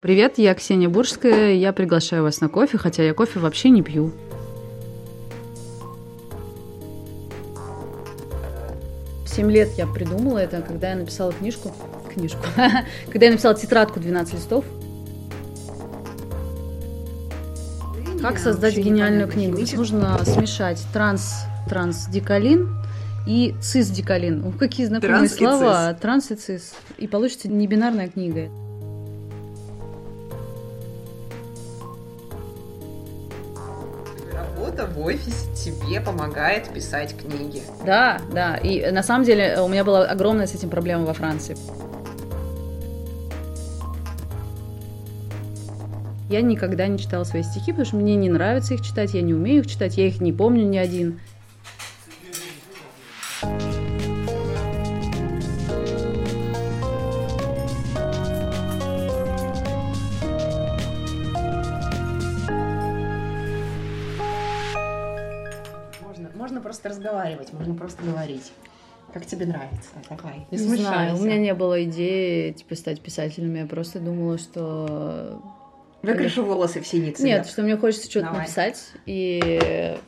Привет, я Ксения Буржская, я приглашаю вас на кофе, хотя я кофе вообще не пью. В 7 лет я придумала это, когда я написала книжку, книжку, когда я написала тетрадку 12 листов. Как создать гениальную книгу? Нужно смешать транс, трансдикалин и цисдикалин. Ух, какие знакомые Транс слова. Транс и цис. И получится небинарная книга. Офисе тебе помогает писать книги. Да, да. И на самом деле у меня была огромная с этим проблема во Франции. Я никогда не читала свои стихи, потому что мне не нравится их читать, я не умею их читать, я их не помню ни один. Разговаривать, можно просто говорить. Как тебе нравится? Давай, не, Не знаю, у меня не было идеи типа стать писателем, я просто думала, что Выкрашу волосы в синий цвет. Нет, что мне хочется что-то Давай. написать. И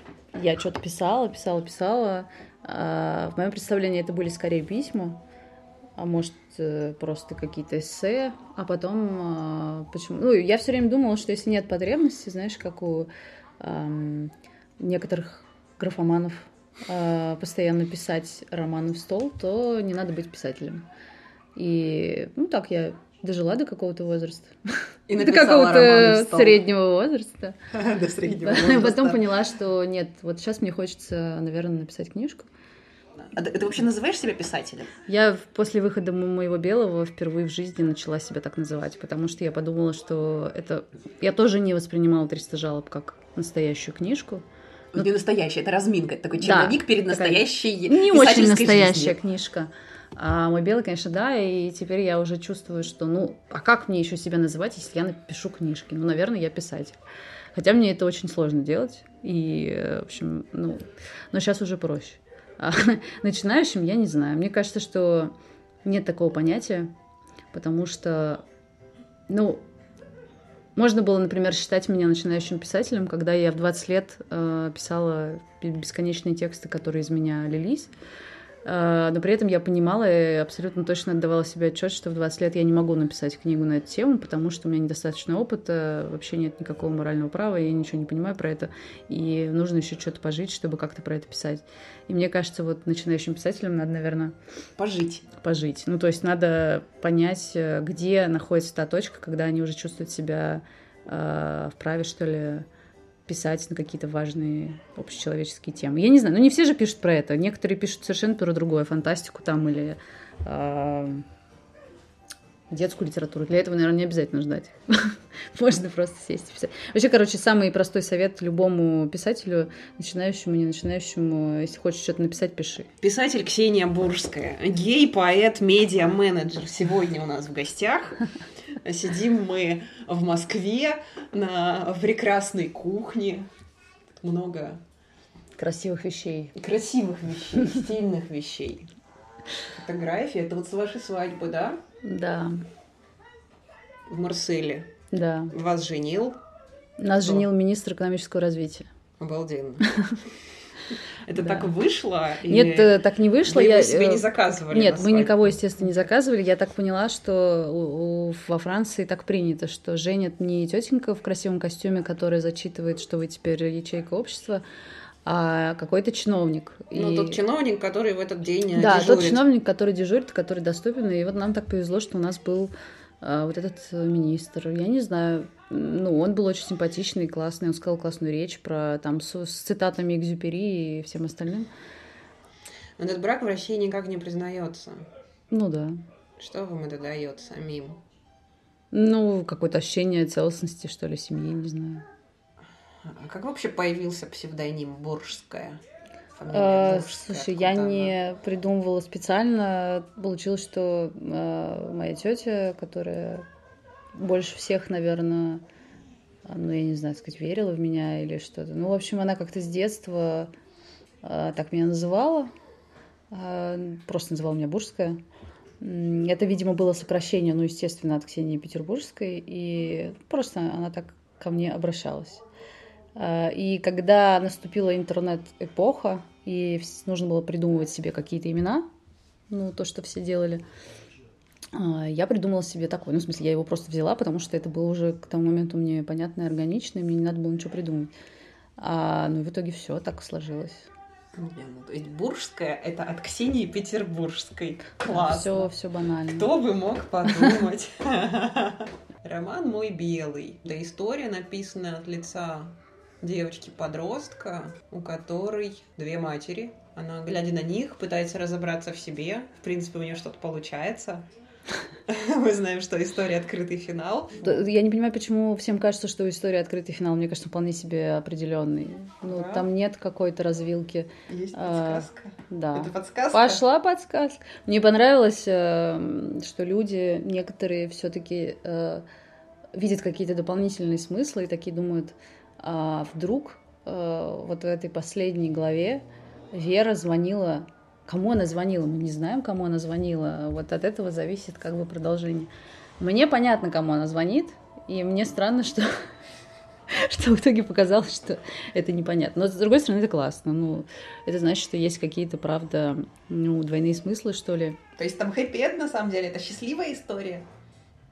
я что-то писала, писала, писала. А, В моем представлении это были скорее письма, а может э, просто какие-то эссе, а потом а, почему? Ну, я все время думала, что если нет потребности, знаешь, как у ам, некоторых графоманов а, постоянно писать романы в стол, то не надо быть писателем. И ну так я дожила до какого-то возраста. И До какого-то среднего возраста. До среднего Потом возраста. поняла, что нет, вот сейчас мне хочется, наверное, написать книжку. А ты, ты вообще называешь себя писателем? Я после выхода мо- моего белого впервые в жизни начала себя так называть, потому что я подумала, что это... Я тоже не воспринимала 300 жалоб как настоящую книжку. Ну, не настоящий, это разминка, это такой Да, черновик перед такая настоящей Не очень настоящая жизнью. книжка. А мой белый, конечно, да, и теперь я уже чувствую, что, ну, а как мне еще себя называть, если я напишу книжки? Ну, наверное, я писатель. Хотя мне это очень сложно делать, и, в общем, ну, но сейчас уже проще. А начинающим я не знаю. Мне кажется, что нет такого понятия, потому что, ну, можно было, например, считать меня начинающим писателем, когда я в 20 лет э, писала бесконечные тексты, которые из меня лились. Э, но при этом я понимала и абсолютно точно отдавала себе отчет, что в 20 лет я не могу написать книгу на эту тему, потому что у меня недостаточно опыта, вообще нет никакого морального права, я ничего не понимаю про это, и нужно еще что-то пожить, чтобы как-то про это писать. И мне кажется, вот начинающим писателям надо, наверное, Пожить. пожить. Ну, то есть надо понять, э, где находится та точка, когда они уже чувствуют себя э, вправе, что ли, писать на какие-то важные общечеловеческие темы. Я не знаю, ну не все же пишут про это. Некоторые пишут совершенно про другое, фантастику там или э, детскую литературу. Для этого, наверное, не обязательно ждать. Можно просто сесть и писать. Вообще, короче, самый простой совет любому писателю, начинающему, не начинающему, если хочешь что-то написать, пиши. Писатель Ксения Буржская, гей, поэт, медиа-менеджер. Сегодня у нас в гостях. Сидим мы в Москве на прекрасной кухне. Много Красивых вещей. красивых вещей, стильных вещей. Фотографии. Это вот с вашей свадьбы, да? Да, В Марселе. да. Вас женил. Нас Кто? женил министр экономического развития. Обалденно. Это Да. так вышло? Нет, или э, так не вышло. вы я, себе э, не заказывали? Нет, мы никого, естественно, не заказывали. Я так поняла, что у- у- во Франции так принято, что женят не тетенька в красивом костюме, которая зачитывает, что вы теперь ячейка общества, а какой-то чиновник. Ну, И- тот чиновник, который в этот день э, Да, дежурит. тот чиновник, который дежурит, который доступен. И вот нам так повезло, что у нас был вот этот э, министр. Я не знаю, ну, он был очень симпатичный, классный. Он сказал классную речь про там с, с цитатами Экзюпери и всем остальным. Этот брак в России никак не признается. Ну да. Что вам это дает самим? Ну, какое-то ощущение целостности, что ли, семьи, не знаю. А как вообще появился псевдоним Буржская? Фамилия Э, Буржская, слушай, я не придумывала специально. Получилось, что э, моя тетя, которая больше всех, наверное, ну, я не знаю, сказать, верила в меня или что-то. Ну, в общем, она как-то с детства э, так меня называла. Э, просто называла меня Бурская. Это, видимо, было сокращение, ну, естественно, от Ксении Петербургской, и просто она так ко мне обращалась. А, и когда наступила интернет-эпоха, и нужно было придумывать себе какие-то имена, ну, то, что все делали, а, я придумала себе такой, ну, в смысле, я его просто взяла, потому что это было уже к тому моменту мне понятно и органично, и мне не надо было ничего придумать. А, ну, в итоге все так сложилось. Ну, Буржская — это от Ксении Петербургской. Классно. Все, все банально. Кто бы мог подумать? Роман «Мой белый». Это история, написанная от лица девочки-подростка, у которой две матери. Она, глядя на них, пытается разобраться в себе. В принципе, у нее что-то получается. Мы знаем, что история открытый финал. Я не понимаю, почему всем кажется, что история открытый финал. Мне кажется, вполне себе определенный. Ну, да. там нет какой-то развилки. Есть подсказка. А, да. Это подсказка. Пошла подсказка. Мне понравилось, э, что люди некоторые все-таки э, видят какие-то дополнительные смыслы и такие думают, а вдруг э, вот в этой последней главе Вера звонила Кому она звонила? Мы не знаем, кому она звонила. Вот от этого зависит как бы продолжение. Мне понятно, кому она звонит, и мне странно, что что в итоге показалось, что это непонятно. Но с другой стороны, это классно. Ну, это значит, что есть какие-то, правда, ну, двойные смыслы, что ли. То есть там хэппи на самом деле, это счастливая история?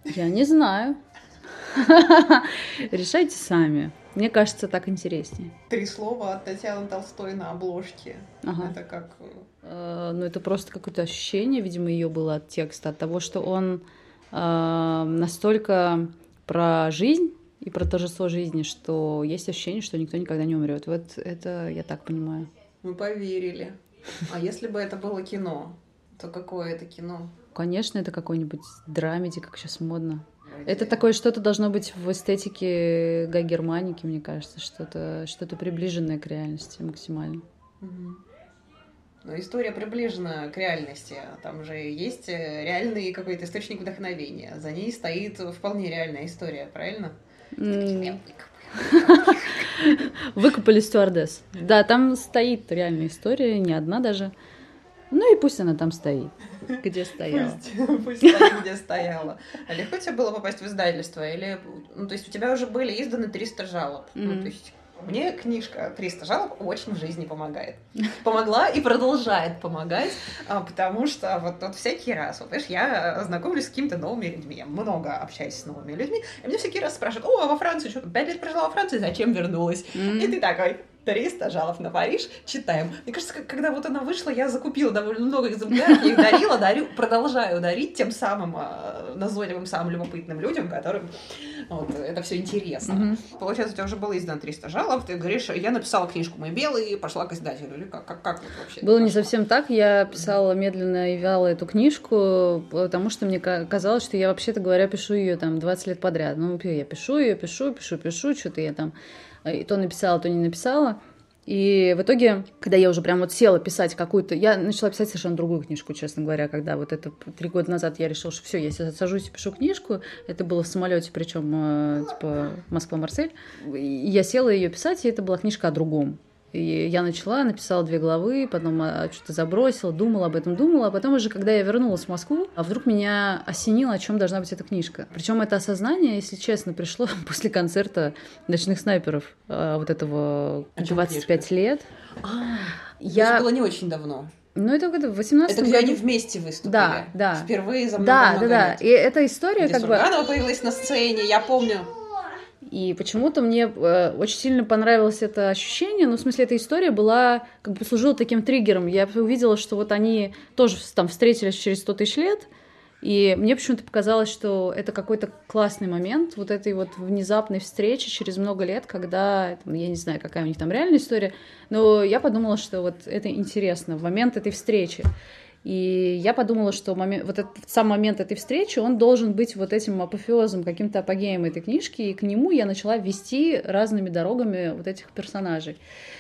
Я не знаю. Решайте сами. Мне кажется, так интереснее. Три слова от Татьяны Толстой на обложке. Ага. Это как... Э, ну, это просто какое-то ощущение, видимо, ее было от текста, от того, что он э, настолько про жизнь и про торжество жизни, что есть ощущение, что никто никогда не умрет. Вот это я так понимаю. Мы поверили. А если бы это было кино, то какое это кино? Конечно, это какой-нибудь драмеди, как сейчас модно. Это такое что-то должно быть в эстетике Гай Германики, мне кажется, что-то что приближенное к реальности максимально. Угу. Но история приближена к реальности. Там же есть э, реальный какой-то источник вдохновения. За ней стоит вполне реальная история, правильно? Выкопали стюардесс. Да, там стоит реальная история, не одна даже. Ну и пусть она там стоит, где стояла. Пусть, пусть стоит, где стояла. А легко тебе было попасть в издательство? Или, ну, то есть у тебя уже были изданы 300 жалоб? Mm-hmm. Ну, то есть мне книжка «300 жалоб» очень в жизни помогает. Помогла и продолжает помогать, а, потому что вот, вот всякий раз, вот, знаешь, я знакомлюсь с какими-то новыми людьми, я много общаюсь с новыми людьми, и мне всякий раз спрашивают, о, а во Франции что, пять лет прожила во Франции, зачем вернулась? Mm-hmm. И ты такой, 300 жалоб на Париж, читаем. Мне кажется, когда вот она вышла, я закупила довольно много экземпляров, их дарила, дарю, продолжаю дарить тем самым э, назойливым, самым любопытным людям, которым вот, это все интересно. Mm-hmm. Получается, у тебя уже было издано 300 жалоб, ты говоришь, я написала книжку «Мы белые», пошла к издателю, или как, как, как вообще? Было не совсем так, я писала медленно и вяло эту книжку, потому что мне казалось, что я, вообще-то говоря, пишу ее там 20 лет подряд. Ну, я пишу ее, пишу, пишу, пишу, что-то я там и то написала, то не написала. И в итоге, когда я уже прям вот села писать какую-то... Я начала писать совершенно другую книжку, честно говоря, когда вот это три года назад я решила, что все, я сажусь и пишу книжку. Это было в самолете, причем э, типа Москва-Марсель. Я села ее писать, и это была книжка о другом. И я начала, написала две главы, потом а, что-то забросила, думала об этом, думала, а потом уже, когда я вернулась в Москву, а вдруг меня осенило, о чем должна быть эта книжка. Причем это осознание, если честно, пришло после концерта «Ночных снайперов», а, вот этого 25 лет. А, я... Это было не очень давно. Ну, это в 18 Это где году. они вместе выступили. Да, да. Впервые за много, да, много да, лет. Да, И эта история где как Сурганова бы... появилась на сцене, я помню. И почему-то мне э, очень сильно понравилось это ощущение, ну, в смысле, эта история была, как бы служила таким триггером. Я увидела, что вот они тоже там встретились через 100 тысяч лет, и мне почему-то показалось, что это какой-то классный момент вот этой вот внезапной встречи через много лет, когда, я не знаю, какая у них там реальная история, но я подумала, что вот это интересно, в момент этой встречи. И я подумала, что момент, вот этот сам момент этой встречи, он должен быть вот этим апофеозом, каким-то апогеем этой книжки, и к нему я начала вести разными дорогами вот этих персонажей.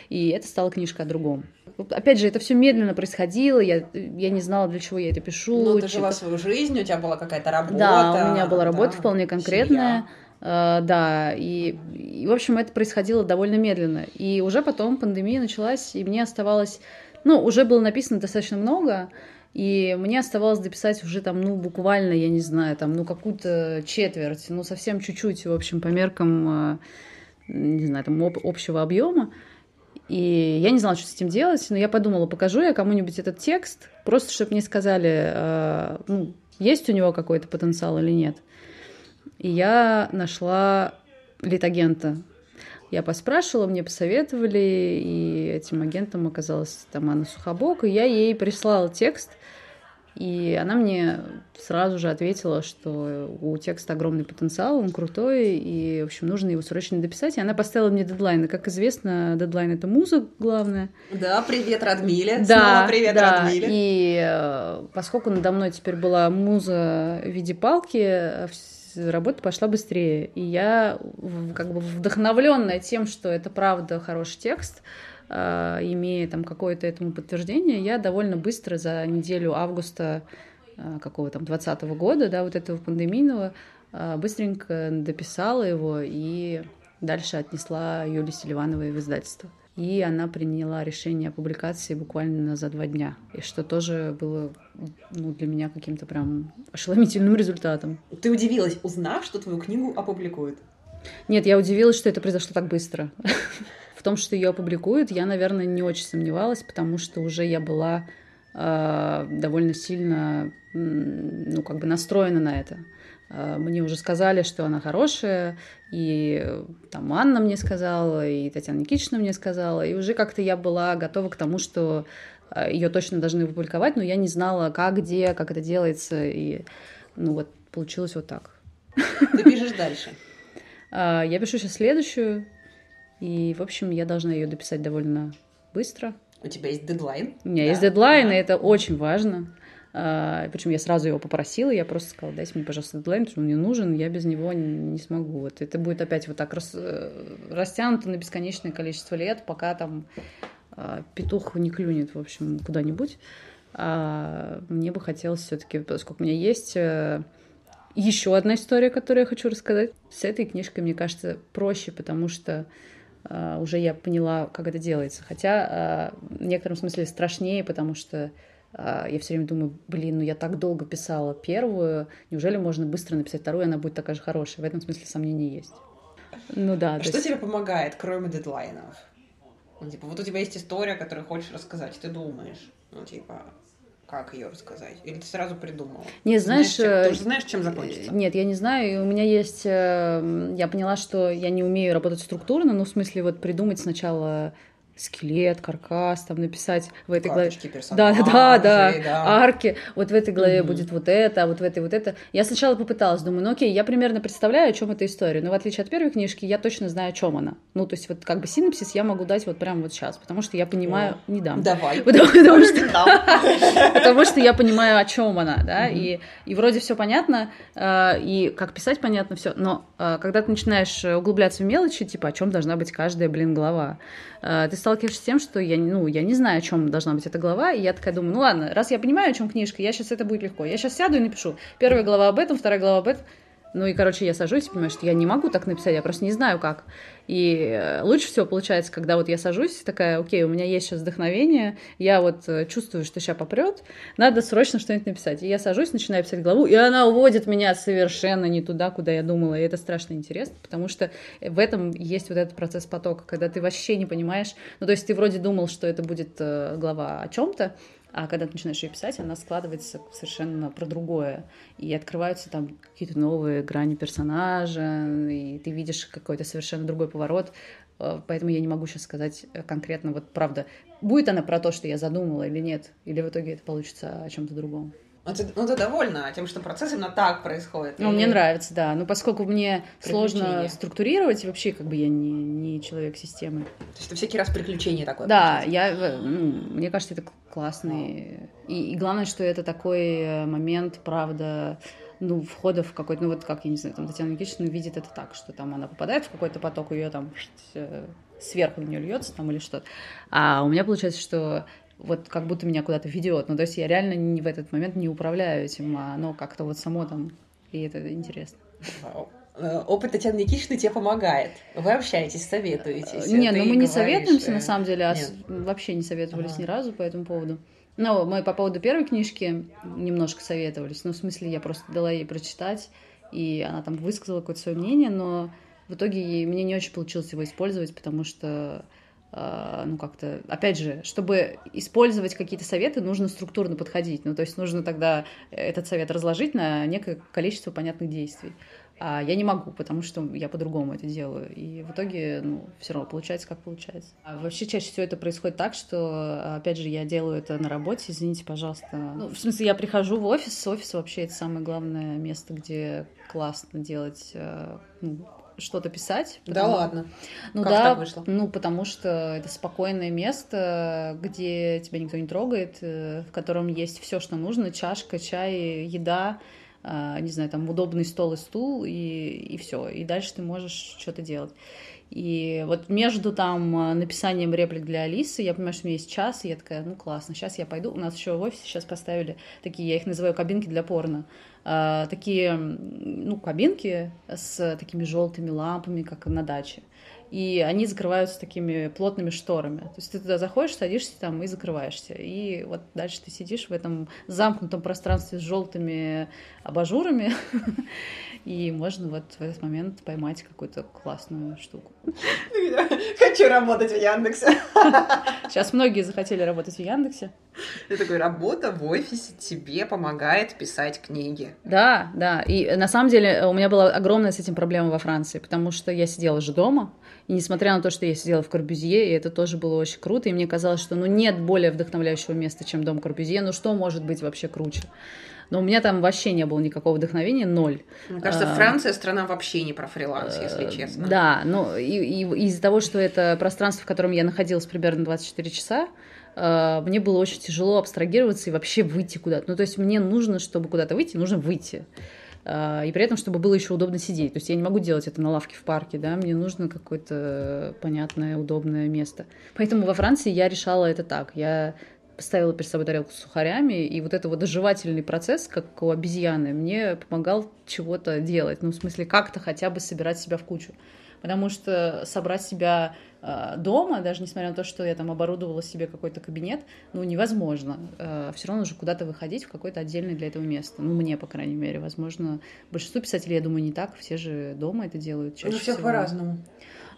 И это стала книжка о другом. Опять же, это все медленно происходило, я, я не знала, для чего я это пишу. Ну, ты жила свою жизнь, у тебя была какая-то работа. Да, у меня была работа да, вполне конкретная. Uh, да, и, и, в общем, это происходило довольно медленно. И уже потом пандемия началась, и мне оставалось ну, уже было написано достаточно много, И мне оставалось дописать уже там, ну, буквально, я не знаю, там, ну, какую-то четверть, ну, совсем чуть-чуть, в общем, по меркам, э, не знаю, там, об, общего объема. И я не знала, что с этим делать, но я подумала, покажу я кому-нибудь этот текст, просто чтобы мне сказали, э, ну, есть у него какой-то потенциал или нет. И я нашла литагента. Я поспрашивала, мне посоветовали, и этим агентом оказалась там Анна Сухобок, и я ей прислала текст, и она мне сразу же ответила, что у текста огромный потенциал, он крутой, и, в общем, нужно его срочно дописать. И она поставила мне дедлайн. И, как известно, дедлайн — это музыка главное. Да, привет, Радмиле. Да, Снова привет, да. Радмиле. И э, поскольку надо мной теперь была муза в виде палки, э, работа пошла быстрее. И я, как бы вдохновленная тем, что это правда хороший текст, а, имея там какое-то этому подтверждение, я довольно быстро за неделю августа а, какого там 20 года, да, вот этого пандемийного, а, быстренько дописала его и дальше отнесла Юле Селивановой в издательство. И она приняла решение о публикации буквально за два дня, и что тоже было ну, для меня каким-то прям ошеломительным результатом. Ты удивилась, узнав, что твою книгу опубликуют? Нет, я удивилась, что это произошло так быстро. В том, что ее опубликуют, я, наверное, не очень сомневалась, потому что уже я была э, довольно сильно, ну, как бы настроена на это. Э, мне уже сказали, что она хорошая, и там Анна мне сказала, и Татьяна Никитична мне сказала, и уже как-то я была готова к тому, что э, ее точно должны опубликовать, но я не знала, как, где, как это делается, и ну вот получилось вот так. Ты пишешь дальше? Э, я пишу сейчас следующую, и, в общем, я должна ее дописать довольно быстро. У тебя есть дедлайн? У меня да. есть дедлайн, да. и это очень важно. А, причем я сразу его попросила, я просто сказала, дайте мне, пожалуйста, дедлайн, потому что он мне нужен, я без него не, смогу. Вот это будет опять вот так рас, э, растянуто на бесконечное количество лет, пока там а, петух не клюнет, в общем, куда-нибудь. А мне бы хотелось все-таки, поскольку у меня есть э, еще одна история, которую я хочу рассказать. С этой книжкой, мне кажется, проще, потому что Uh, уже я поняла, как это делается. Хотя в некотором смысле страшнее, потому что я все время думаю, блин, ну я так долго писала первую, неужели можно быстро написать вторую, она будет такая же хорошая? В этом смысле сомнений есть. Ну да. А что есть... тебе помогает, кроме дедлайнов? Ну, типа, вот у тебя есть история, которую хочешь рассказать, ты думаешь, ну, типа, как ее рассказать? Или ты сразу придумала? Не, знаешь... Знаешь, чем, ты уже знаешь, чем закончится? Нет, я не знаю. У меня есть... Э, я поняла, что я не умею работать структурно, ну, в смысле, вот придумать сначала скелет, каркас, там написать в этой главе. Да, да, да, да, арки. Вот в этой главе mm-hmm. будет вот это, а вот в этой вот это. Я сначала попыталась, думаю, ну окей, я примерно представляю, о чем эта история. Но в отличие от первой книжки, я точно знаю, о чем она. Ну, то есть, вот как бы синопсис я могу дать вот прямо вот сейчас, потому что я понимаю, oh. не дам. Давай. Потому, потому, что, потому что я понимаю, о чем она, да, mm-hmm. и, и вроде все понятно, э, и как писать понятно все, но э, когда ты начинаешь углубляться в мелочи, типа, о чем должна быть каждая, блин, глава, э, ты сталкиваешься с тем, что я, ну, я не знаю, о чем должна быть эта глава, и я такая думаю, ну ладно, раз я понимаю, о чем книжка, я сейчас это будет легко. Я сейчас сяду и напишу. Первая глава об этом, вторая глава об этом. Ну и, короче, я сажусь и понимаю, что я не могу так написать, я просто не знаю как. И э, лучше всего получается, когда вот я сажусь, такая, окей, у меня есть сейчас вдохновение, я вот э, чувствую, что сейчас попрет, надо срочно что-нибудь написать. И я сажусь, начинаю писать главу, и она уводит меня совершенно не туда, куда я думала. И это страшно интересно, потому что в этом есть вот этот процесс потока, когда ты вообще не понимаешь, ну то есть ты вроде думал, что это будет э, глава о чем-то, а когда ты начинаешь ее писать, она складывается совершенно про другое. И открываются там какие-то новые грани персонажа, и ты видишь какой-то совершенно другой поворот. Э, поэтому я не могу сейчас сказать конкретно, вот правда, будет она про то, что я задумала или нет, или в итоге это получится о чем-то другом. Ну ты, ну, ты довольна тем, что процесс именно так происходит? Ну, или... мне нравится, да. Ну, поскольку мне сложно структурировать, вообще как бы я не, не человек системы. То есть это всякий раз приключение такое? Да, я, ну, мне кажется, это классный. И, и главное, что это такой э, момент, правда, ну, входа в какой-то, ну, вот как, я не знаю, там Татьяна Никитична видит это так, что там она попадает в какой-то поток, ее там сверху на нее льется там или что-то. А у меня получается, что вот как будто меня куда-то ведет. Ну, то есть я реально не в этот момент не управляю этим, а оно как-то вот само там, и это интересно. Э, опыт Татьяны Никитичны тебе помогает. Вы общаетесь, советуетесь. Не, ну мы не советуемся, на самом деле, а вообще не советовались ага. ни разу по этому поводу. Ну, мы по поводу первой книжки немножко советовались. Ну, в смысле, я просто дала ей прочитать, и она там высказала какое-то свое мнение, но в итоге мне не очень получилось его использовать, потому что ну, как-то, опять же, чтобы использовать какие-то советы, нужно структурно подходить. Ну, то есть нужно тогда этот совет разложить на некое количество понятных действий. А я не могу, потому что я по-другому это делаю. И в итоге, ну, все равно получается, как получается. А вообще чаще всего это происходит так, что, опять же, я делаю это на работе, извините, пожалуйста. Ну, в смысле, я прихожу в офис, офис вообще это самое главное место, где классно делать э, ну, что-то писать. Потому... Да ладно. Ну как да, так вышло? ну потому что это спокойное место, где тебя никто не трогает, э, в котором есть все, что нужно: чашка, чай, еда, а, не знаю, там удобный стол и стул и и все. И дальше ты можешь что-то делать. И вот между там а, написанием реплик для Алисы, я понимаю, что у меня есть час, и я такая, ну классно, сейчас я пойду. У нас еще в офисе сейчас поставили такие, я их называю кабинки для порно. А, такие, ну, кабинки с такими желтыми лампами, как на даче. И они закрываются такими плотными шторами. То есть ты туда заходишь, садишься там и закрываешься. И вот дальше ты сидишь в этом замкнутом пространстве с желтыми абажурами и можно вот в этот момент поймать какую-то классную штуку. Хочу работать в Яндексе. Сейчас многие захотели работать в Яндексе. Ты такой, работа в офисе тебе помогает писать книги. Да, да. И на самом деле у меня была огромная с этим проблема во Франции, потому что я сидела же дома, и несмотря на то, что я сидела в Корбюзье, и это тоже было очень круто, и мне казалось, что ну нет более вдохновляющего места, чем дом Корбюзье, ну что может быть вообще круче? Но у меня там вообще не было никакого вдохновения, ноль. Мне кажется, а, Франция страна вообще не про фриланс, если э, честно. Да, ну и, и из-за того, что это пространство, в котором я находилась примерно 24 часа, э, мне было очень тяжело абстрагироваться и вообще выйти куда-то. Ну, то есть мне нужно, чтобы куда-то выйти, нужно выйти. Э, и при этом, чтобы было еще удобно сидеть. То есть я не могу делать это на лавке в парке, да, мне нужно какое-то понятное, удобное место. Поэтому во Франции я решала это так. Я поставила перед собой тарелку с сухарями, и вот это вот доживательный процесс, как у обезьяны, мне помогал чего-то делать, ну, в смысле, как-то хотя бы собирать себя в кучу. Потому что собрать себя э, дома, даже несмотря на то, что я там оборудовала себе какой-то кабинет, ну, невозможно. Э, все равно нужно куда-то выходить в какое-то отдельное для этого место. Ну, мне, по крайней мере, возможно. Большинство писателей, я думаю, не так. Все же дома это делают чаще Ну, всех всего. по-разному.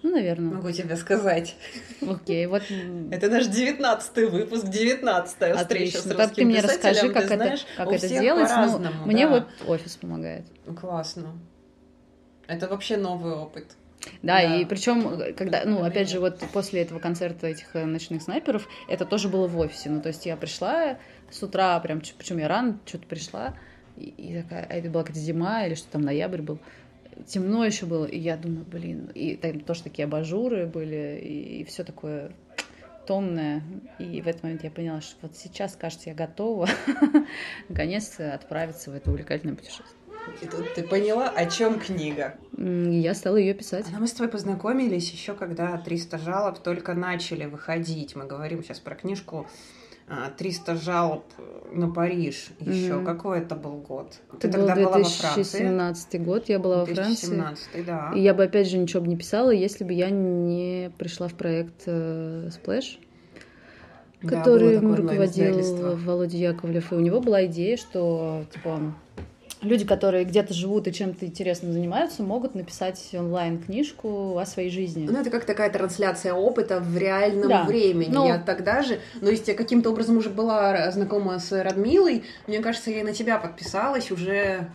Ну, наверное. Могу тебе сказать. Окей, вот. Это наш девятнадцатый выпуск, девятнадцатая встреча с русским ты мне расскажи, как это, как это делать. Ну, мне вот офис помогает. Классно. Это вообще новый опыт. Да, да, и причем, когда, ну, опять же, вот после этого концерта этих э, ночных снайперов, это тоже было в офисе. Ну, то есть я пришла с утра, прям, причем я рано что-то пришла, и, и такая, а это была какая-то зима или что там, ноябрь был темно еще было, и я думаю, блин, и там тоже такие абажуры были, и, и все такое томное. И в этот момент я поняла, что вот сейчас, кажется, я готова наконец-то отправиться в это увлекательное путешествие. И тут ты поняла, о чем книга. Я стала ее писать. А мы с тобой познакомились еще, когда 300 жалоб только начали выходить. Мы говорим сейчас про книжку 300 а, жалоб на Париж еще. Mm-hmm. Какой это был год? Ты это тогда был была во Франции? 2017 год, я была 2017, во Франции. да. И я бы, опять же, ничего бы не писала, если бы я не пришла в проект э, Splash, да, который руководил Володя Яковлев. И у него была идея, что, типа, люди, которые где-то живут и чем-то интересным занимаются, могут написать онлайн-книжку о своей жизни. Ну, это как такая трансляция опыта в реальном да. времени. Ну, я тогда же, но если я каким-то образом уже была знакома с Радмилой, мне кажется, я и на тебя подписалась уже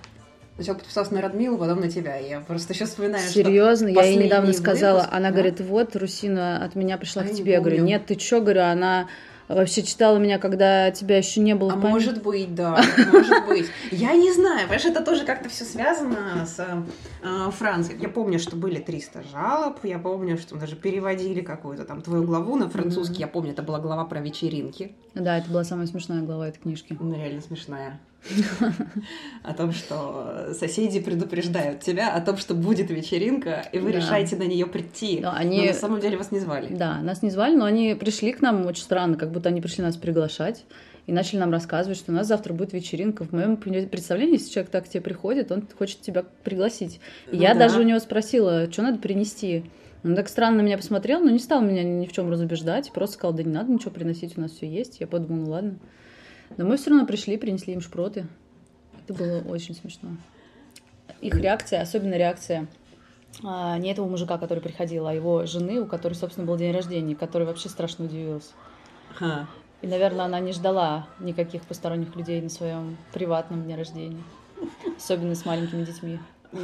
Сначала подписалась на Радмилу, потом на тебя. Я просто сейчас вспоминаю, Серьезно, я ей недавно сказала, выпуск, она да? говорит, вот, Русина от меня пришла а к тебе. Я говорю, нет, ты чё, говорю, она вообще читала меня, когда тебя еще не было. А может быть, да, может быть. Я не знаю, понимаешь, это тоже как-то все связано с э, Францией. Я помню, что были 300 жалоб, я помню, что даже переводили какую-то там твою главу на французский. Я помню, это была глава про вечеринки. Да, это была самая смешная глава этой книжки. Ну, реально смешная. О том, что соседи предупреждают тебя о том, что будет вечеринка, и вы да. решаете на нее прийти. Но, они... но на самом деле вас не звали. Да, нас не звали, но они пришли к нам очень странно, как будто они пришли нас приглашать и начали нам рассказывать, что у нас завтра будет вечеринка. В моем представлении, если человек так к тебе приходит, он хочет тебя пригласить. Ну, я да. даже у него спросила, что надо принести. Он так странно на меня посмотрел, но не стал меня ни в чем разубеждать, просто сказал, да не надо ничего приносить, у нас все есть. Я подумала, ну ладно. Но мы все равно пришли, принесли им шпроты. Это было очень смешно. Их реакция, особенно реакция а, не этого мужика, который приходил, а его жены, у которой, собственно, был день рождения, который вообще страшно удивился. Ха. И, наверное, она не ждала никаких посторонних людей на своем приватном дне рождения. Особенно с маленькими детьми.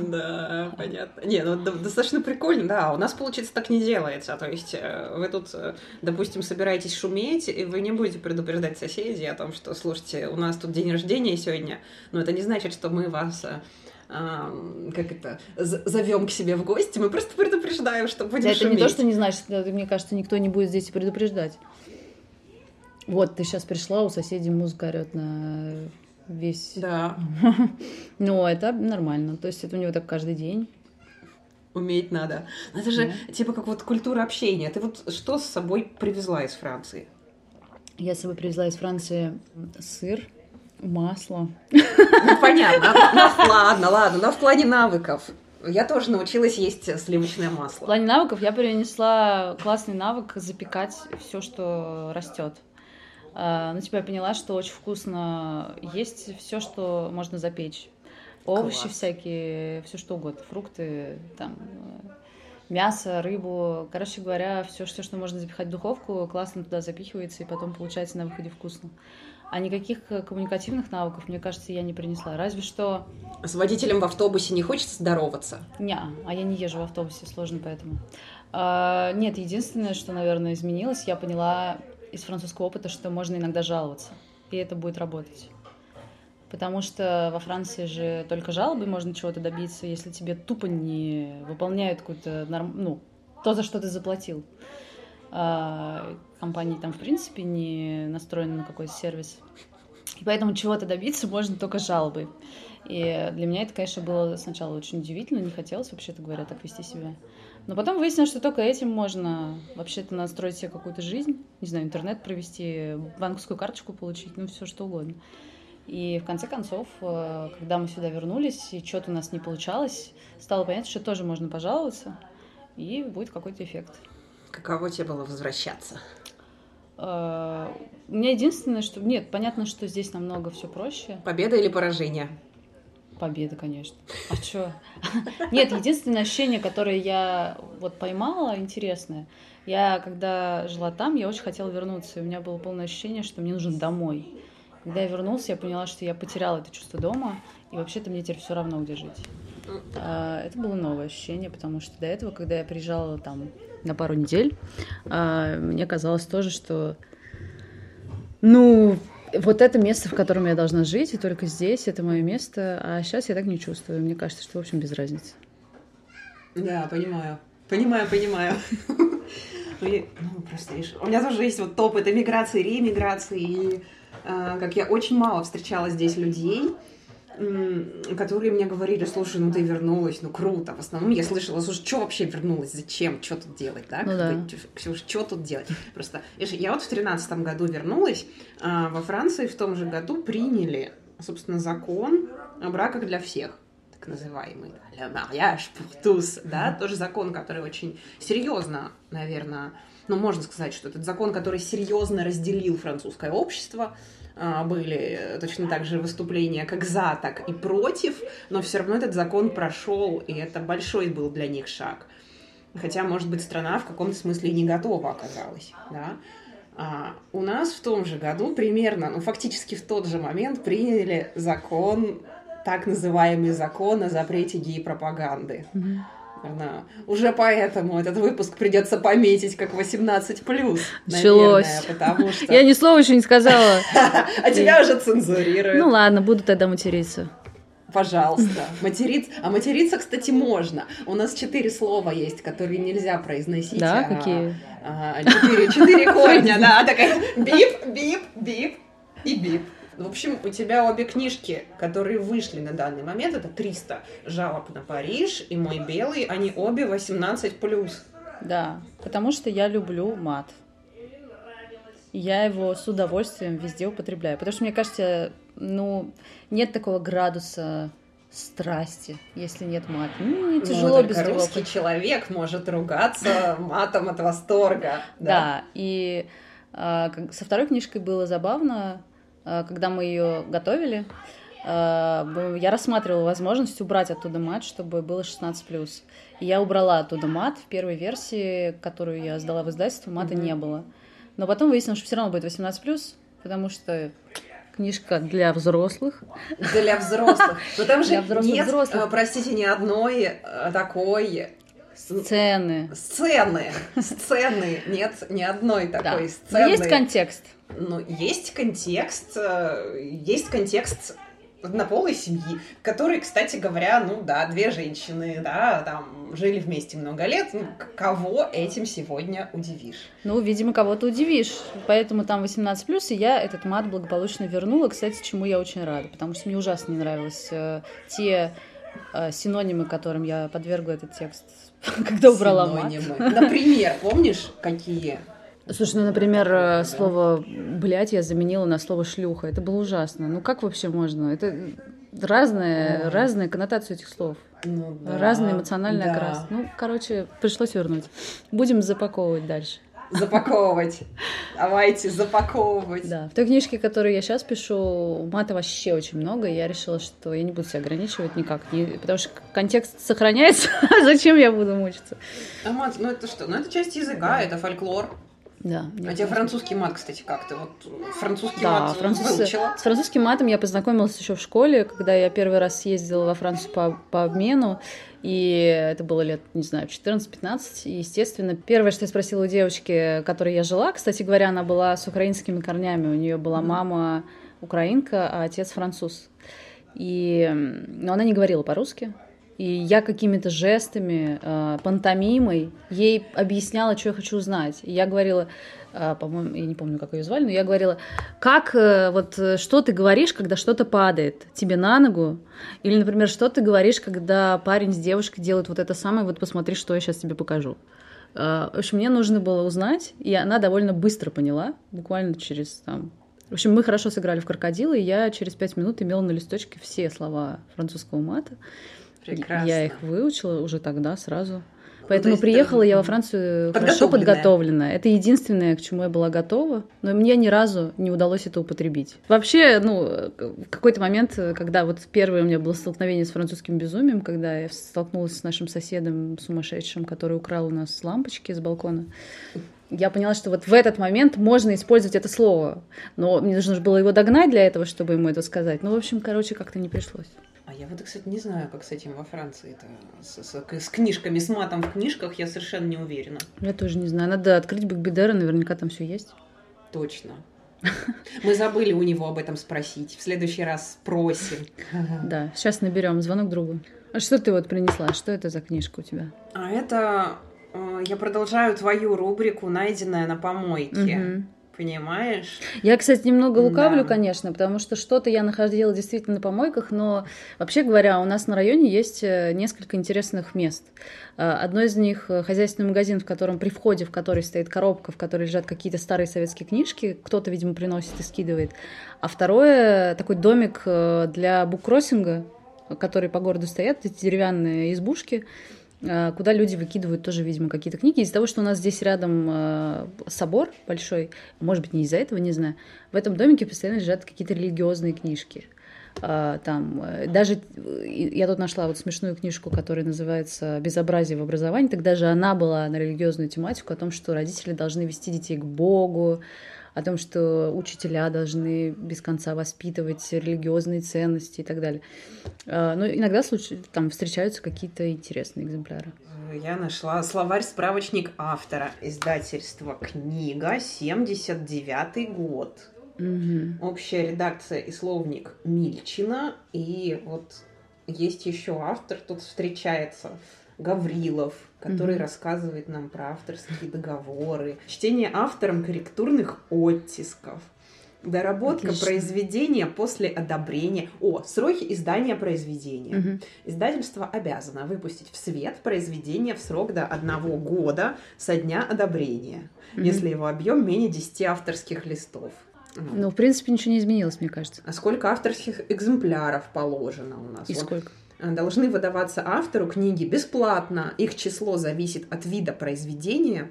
Да, понятно. Не, ну достаточно прикольно, да. У нас, получается, так не делается. То есть э, вы тут, э, допустим, собираетесь шуметь, и вы не будете предупреждать соседей о том, что, слушайте, у нас тут день рождения сегодня, но это не значит, что мы вас э, как это, зовем к себе в гости, мы просто предупреждаем, что будем Это шуметь. не то, что не значит, мне кажется, никто не будет здесь предупреждать. Вот, ты сейчас пришла, у соседей музыка орет на весь... Да. Но это нормально, то есть это у него так каждый день. Уметь надо. Это же да. типа как вот культура общения. Ты вот что с собой привезла из Франции? Я с собой привезла из Франции сыр, масло. Ну, понятно. Ну, ладно, ладно. Но в плане навыков. Я тоже научилась есть сливочное масло. В плане навыков я перенесла классный навык запекать все, что растет. А, ну, типа я поняла, что очень вкусно есть все, что можно запечь. Овощи Класс. всякие, все что угодно, фрукты, там, мясо, рыбу. Короче говоря, все, все, что можно запихать в духовку, классно туда запихивается, и потом получается на выходе вкусно. А никаких э, коммуникативных навыков, мне кажется, я не принесла. Разве что... С водителем в автобусе не хочется здороваться? Не, а я не езжу в автобусе, сложно поэтому. А, нет, единственное, что, наверное, изменилось, я поняла из французского опыта, что можно иногда жаловаться, и это будет работать. Потому что во Франции же только жалобы можно чего-то добиться, если тебе тупо не выполняют какую-то норм... ну, то, за что ты заплатил. А компании там, в принципе, не настроены на какой-то сервис. И поэтому чего-то добиться можно только жалобой. И для меня это, конечно, было сначала очень удивительно, не хотелось, вообще-то говоря, так вести себя. Но потом выяснилось, что только этим можно вообще-то настроить себе какую-то жизнь, не знаю, интернет провести, банковскую карточку получить, ну все что угодно. И в конце концов, э, когда мы сюда вернулись, и что-то у нас не получалось, стало понятно, что тоже можно пожаловаться, и будет какой-то эффект. Каково тебе было возвращаться? Э, у меня единственное, что... Нет, понятно, что здесь намного все проще. Победа или поражение? Победа, конечно. А что? Нет, единственное ощущение, которое я вот поймала, интересное, я когда жила там, я очень хотела вернуться, и у меня было полное ощущение, что мне нужно домой. Когда я вернулся, я поняла, что я потеряла это чувство дома, и вообще-то мне теперь все равно, где жить. А, это было новое ощущение, потому что до этого, когда я приезжала там на пару недель, а, мне казалось тоже, что ну, вот это место, в котором я должна жить, и только здесь это мое место, а сейчас я так не чувствую. Мне кажется, что, в общем, без разницы. Да, понимаю. Понимаю, понимаю. Ну, просто, видишь, у меня тоже есть вот опыт эмиграции, реэмиграции, и а, как я очень мало встречала здесь людей, которые мне говорили, слушай, ну ты вернулась, ну круто. В основном я слышала, слушай, что вообще вернулась, зачем, что тут делать, да? Ну, да. Ксюша, что тут делать? Просто, я вот в тринадцатом году вернулась, а во Франции в том же году приняли, собственно, закон о браках для всех так называемый le mariage pour tous, да, тоже закон, который очень серьезно, наверное, ну, можно сказать, что этот закон, который серьезно разделил французское общество, а, были точно так же выступления как за, так и против, но все равно этот закон прошел, и это большой был для них шаг. Хотя, может быть, страна в каком-то смысле не готова оказалась, да. А у нас в том же году примерно, ну, фактически в тот же момент приняли закон, так называемый закон о запрете гей-пропаганды. Mm-hmm. Наверное, уже поэтому этот выпуск придется пометить как 18 плюс. Началось. потому что. Я ни слова еще не сказала. А тебя уже цензурируют. Ну ладно, буду тогда материться. Пожалуйста. Материться. А материться, кстати, можно. У нас четыре слова есть, которые нельзя произносить. Да, а, какие? А, четыре, четыре корня, да. Такая бип, бип, бип и бип. В общем, у тебя обе книжки, которые вышли на данный момент, это 300 жалоб на Париж и «Мой белый», они обе 18+. Да, потому что я люблю мат. Я его с удовольствием везде употребляю. Потому что, мне кажется, ну, нет такого градуса страсти, если нет мата. Ну, не тяжело ну, без него. Русский человек может ругаться матом от восторга. Да, да и а, со второй книжкой было забавно, э, когда мы ее готовили, э, я рассматривала возможность убрать оттуда мат, чтобы было 16+. И я убрала оттуда мат. В первой версии, которую я сдала в издательство, мата mm-hmm. не было. Но потом выяснилось, что все равно будет 18+, потому что книжка для взрослых. Для взрослых. Но там же взрослых, нет, взрослых. простите, ни одной такой Сцены. Сцены. Сцены. Нет ни одной такой да. сцены. Но есть контекст. Ну, есть контекст. Э, есть контекст однополой семьи, которые, кстати говоря, ну да, две женщины, да, там жили вместе много лет. Ну, кого этим сегодня удивишь? Ну, видимо, кого-то удивишь. Поэтому там 18 плюс, и я этот мат благополучно вернула, кстати, чему я очень рада, потому что мне ужасно не нравилось э, те э, синонимы, которым я подвергла этот текст когда убрала Синонимы. мат. Например, помнишь, какие? Слушай, ну, например, да. слово «блядь» я заменила на слово «шлюха». Это было ужасно. Ну, как вообще можно? Это разная, разная коннотация этих слов. Ну, да. Разный эмоциональный да. окрас. Ну, короче, пришлось вернуть. Будем запаковывать дальше запаковывать. Давайте запаковывать. Да. В той книжке, которую я сейчас пишу, мата вообще очень много, и я решила, что я не буду себя ограничивать никак, не... потому что контекст сохраняется, а зачем я буду мучиться? А мат, ну это что? Ну это часть языка, это фольклор. Да. А тебе французский мат, кстати, как ты? Вот французский да, мат француз... выучила? С французским матом я познакомилась еще в школе, когда я первый раз съездила во Францию по, по обмену. И это было лет, не знаю, 14-15. И, естественно, первое, что я спросила у девочки, которой я жила, кстати говоря, она была с украинскими корнями. У нее была мама украинка, а отец француз. И... Но она не говорила по-русски. И я какими-то жестами, э, пантомимой ей объясняла, что я хочу узнать. И я говорила, э, по-моему, я не помню, как ее звали, но я говорила, как, э, вот, что ты говоришь, когда что-то падает тебе на ногу? Или, например, что ты говоришь, когда парень с девушкой делают вот это самое, вот посмотри, что я сейчас тебе покажу. В общем, мне нужно было узнать, и она довольно быстро поняла, буквально через там, в общем, мы хорошо сыграли в крокодила, и я через пять минут имела на листочке все слова французского мата. Прекрасно. Я их выучила уже тогда сразу. Поэтому ну, приехала я во Францию хорошо подготовленная. Это единственное, к чему я была готова, но мне ни разу не удалось это употребить. Вообще, ну, в какой-то момент, когда вот первое у меня было столкновение с французским безумием, когда я столкнулась с нашим соседом сумасшедшим, который украл у нас лампочки с балкона, я поняла, что вот в этот момент можно использовать это слово. Но мне нужно было его догнать для этого, чтобы ему это сказать. Ну, в общем, короче, как-то не пришлось. А я вот, кстати, не знаю, как с этим во Франции это с, с, с книжками, с матом в книжках, я совершенно не уверена. Я тоже не знаю. Надо открыть Бигбидера, наверняка там все есть. Точно. Мы забыли у него об этом спросить. В следующий раз спросим. Да, сейчас наберем звонок другу. А что ты вот принесла? Что это за книжка у тебя? А это э, я продолжаю твою рубрику «Найденная на помойке». Угу понимаешь? Я, кстати, немного лукавлю, да. конечно, потому что что-то я находила действительно на помойках, но вообще говоря, у нас на районе есть э, несколько интересных мест. Э, одно из них э, хозяйственный магазин, в котором при входе, в который стоит коробка, в которой лежат какие-то старые советские книжки, кто-то, видимо, приносит и скидывает. А второе такой домик для буккроссинга, которые по городу стоят, эти деревянные избушки, куда люди выкидывают тоже, видимо, какие-то книги. Из-за того, что у нас здесь рядом а, собор большой, может быть, не из-за этого, не знаю, в этом домике постоянно лежат какие-то религиозные книжки. А, там э, даже я тут нашла вот смешную книжку, которая называется «Безобразие в образовании». Тогда же она была на религиозную тематику о том, что родители должны вести детей к Богу, о том, что учителя должны без конца воспитывать религиозные ценности и так далее. А, но иногда случай, там встречаются какие-то интересные экземпляры. Я нашла словарь-справочник автора издательства «Книга», 79 год. Угу. Общая редакция и словник Мильчина. И вот есть еще автор, тут встречается Гаврилов, который угу. рассказывает нам про авторские договоры, чтение автором корректурных оттисков, доработка Отлично. произведения после одобрения. О, сроки издания произведения. Угу. Издательство обязано выпустить в свет произведение в срок до одного года со дня одобрения, угу. если его объем менее 10 авторских листов. Ну, в принципе, ничего не изменилось, мне кажется. А сколько авторских экземпляров положено у нас? И вот сколько? Э, должны выдаваться автору книги бесплатно. Их число зависит от вида произведения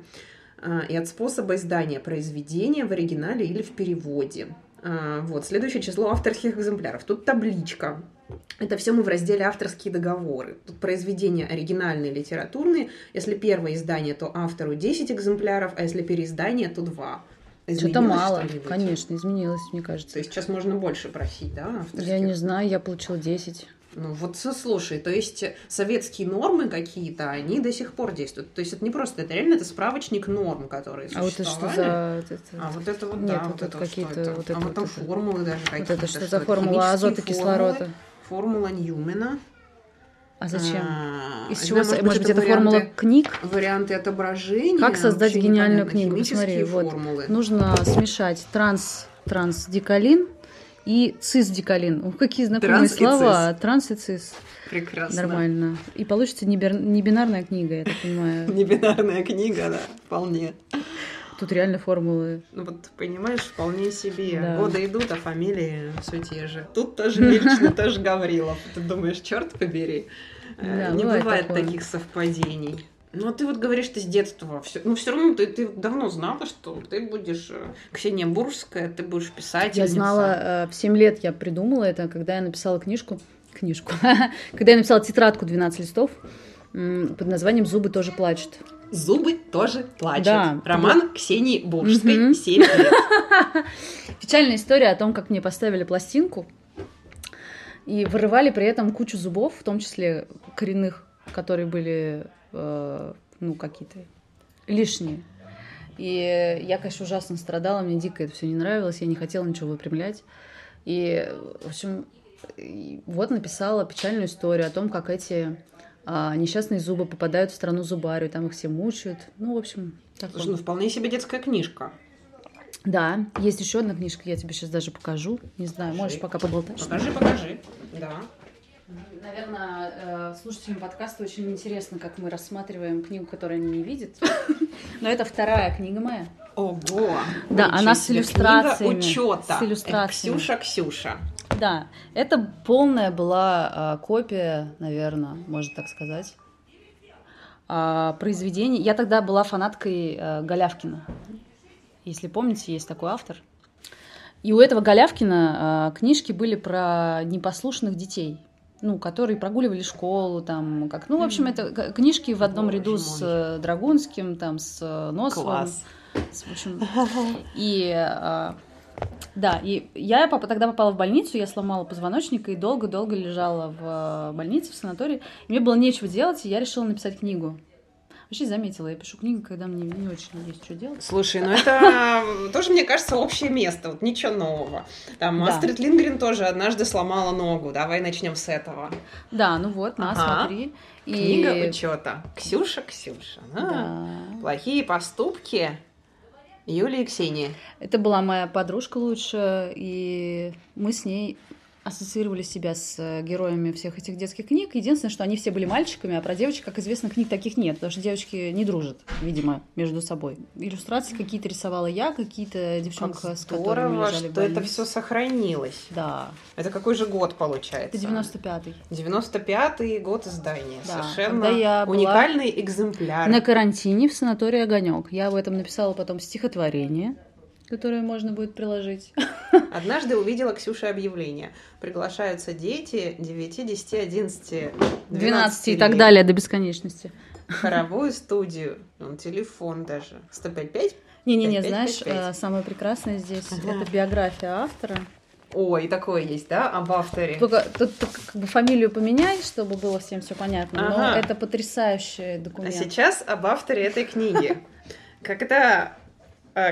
э, и от способа издания произведения в оригинале или в переводе. А, вот, следующее число авторских экземпляров. Тут табличка. Это все мы в разделе авторские договоры. Тут произведения оригинальные, литературные. Если первое издание, то автору 10 экземпляров, а если переиздание, то 2. Что-то мало, что конечно, изменилось, мне кажется. То есть сейчас можно больше просить, да? Авторских? Я не знаю, я получила 10. Ну вот слушай, то есть советские нормы какие-то, они до сих пор действуют. То есть это не просто, это реально это справочник норм, которые существовали. А вот это что за... Вот это... А вот это вот, Нет, да, вот, вот это какие-то... Вот а это, вот там вот формулы даже какие-то. Вот это что, за формула азота, кислорода? Формула Ньюмена. А зачем? А, Из чего, может, может быть, это формула книг? Варианты отображения. Как создать гениальную книгу? Посмотри, вот. Нужно смешать транс, трансдикалин и цисдикалин. Ух, какие знакомые Транс слова. Транс и цис. Прекрасно. Нормально. И получится небинарная книга, я так понимаю. Небинарная книга, да, вполне. Тут реально формулы. Ну вот, понимаешь, вполне себе. Да. Годы идут, а фамилии все те же. Тут тоже Мельчин, тоже Гаврилов. Ты думаешь, черт побери. Да, Не бывает таких совпадений. Ну, а ты вот говоришь, ты с детства. Все, ну, все равно ты, ты давно знала, что ты будешь э, Ксения Бурская, ты будешь писать. Я знала, э, в 7 лет я придумала это, когда я написала книжку, книжку, когда я написала тетрадку 12 листов под названием «Зубы тоже плачут». Зубы тоже плачут. Да. Роман Ксении Бурской, Мгм. 7 лет. Печальная история о том, как мне поставили пластинку и вырывали при этом кучу зубов, в том числе коренных, которые были, ну, какие-то лишние. И я, конечно, ужасно страдала, мне дико это все не нравилось, я не хотела ничего выпрямлять. И, в общем, вот написала печальную историю о том, как эти а, несчастные зубы попадают в страну зубарию, там их все мучают. Ну, в общем, такое. Слушай, ну вполне себе детская книжка. Да, есть еще одна книжка, я тебе сейчас даже покажу. Не знаю, Покажи. можешь пока поболтать. Покажи, покажи. Да. Наверное, э, слушателям подкаста очень интересно, как мы рассматриваем книгу, которую они не видят. Но это вторая книга моя. Ого! Да, она с иллюстрациями. Книга учета. С иллюстрациями. Ксюша, Ксюша. Да, это полная была э, копия, наверное, можно так сказать, а, произведений. Я тогда была фанаткой э, Голявкина. Если помните, есть такой автор. И у этого Голявкина книжки были про непослушных детей. Ну, которые прогуливали школу, там, как, ну, в общем, это книжки в одном Боже ряду с мой. э, Драгунским, там, с э, Носовым. С- В общем, и а, да, и я поп- тогда попала в больницу, я сломала позвоночник и долго-долго лежала в э, больнице, в санатории. И мне было нечего делать, и я решила написать книгу. Вообще заметила, я пишу книгу, когда мне не очень есть что делать. Слушай, ну это тоже, мне кажется, общее место. Вот ничего нового. Там. Астрид Лингрен тоже однажды сломала ногу. Давай начнем с этого. Да, ну вот, на, смотри. Книга учета. Ксюша, Ксюша. А. Плохие поступки Юлии и Ксении. Это была моя подружка лучшая, и мы с ней ассоциировали себя с э, героями всех этих детских книг. Единственное, что они все были мальчиками, а про девочек, как известно, книг таких нет, потому что девочки не дружат, видимо, между собой. Иллюстрации какие-то рисовала я, какие-то девчонка, Как с которыми здорово, лежали в что это все сохранилось. Да, Это какой же год получается? это 95-й. 95-й год издания. Да, Совершенно когда я уникальный экземпляр. На карантине в санатории «Огонек». Я об этом написала потом стихотворение, которое можно будет приложить. Однажды увидела Ксюша объявление. Приглашаются дети 9, 10, 11, 12 и лет так далее до бесконечности. хоровую студию. Вон, телефон даже. 105.5? Не-не-не, знаешь, пять, пять. э, самое прекрасное здесь Ага. это биография автора. Ой, такое есть, да, об авторе? Только тут только как бы фамилию поменяй, чтобы было всем все понятно. Но Ага. это потрясающий А документ. сейчас об авторе этой книги. Когда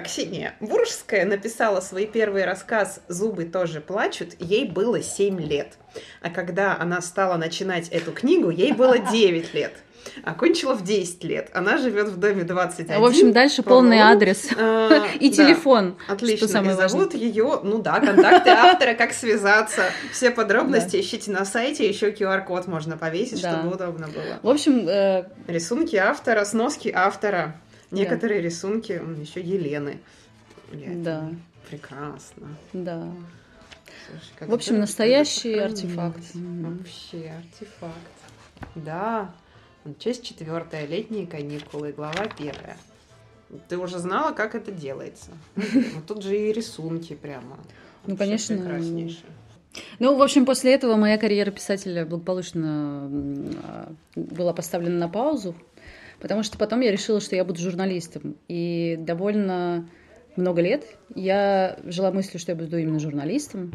Ксения Буржская написала свой первый рассказ «Зубы тоже плачут», ей было 7 лет. А когда она стала начинать эту книгу, ей было 9 лет. Окончила в 10 лет. Она живет в доме 21. В общем, дальше по полный адрес А, и да. телефон. Отлично. Что самое и зовут ее, ну да, контакты автора, как связаться. Все подробности ищите на сайте, еще QR-код можно повесить, Да. чтобы удобно было. В общем, э, Рисунки автора, сноски автора. Некоторые рисунки еще Елены. Блядь, Да. ну, Прекрасно. да. Слушай, В общем, настоящий это артефакт. Вообще артефакт. Да. Часть четвертая. Летние каникулы. Глава первая. Ты уже знала, как это делается. Вот тут же и рисунки прямо. Ну, конечно. Прекраснейшее. Ну, в общем, после этого моя карьера писателя благополучно а, была поставлена на паузу, потому что потом я решила, что я буду журналистом. И довольно много лет я жила мыслью, что я буду именно журналистом.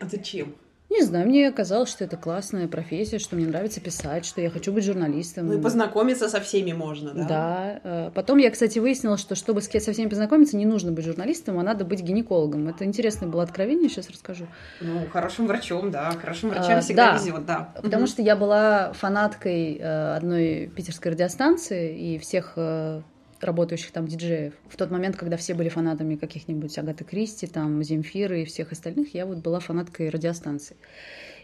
А зачем? Не знаю, мне казалось, что это классная профессия, что мне нравится писать, что я хочу быть журналистом. Ну и познакомиться со всеми можно, да? Да. Э, потом я, кстати, выяснила, что чтобы со всеми познакомиться, не нужно быть журналистом, а надо быть гинекологом. Это интересное было откровение, сейчас расскажу. Ну, хорошим врачом, да. Хорошим врачам а, всегда да, везет, да. Потому угу. что я была фанаткой э, одной питерской радиостанции и всех э, работающих там диджеев. В тот момент, когда все были фанатами каких-нибудь Агаты Кристи, там, Земфиры и всех остальных, я вот была фанаткой радиостанции.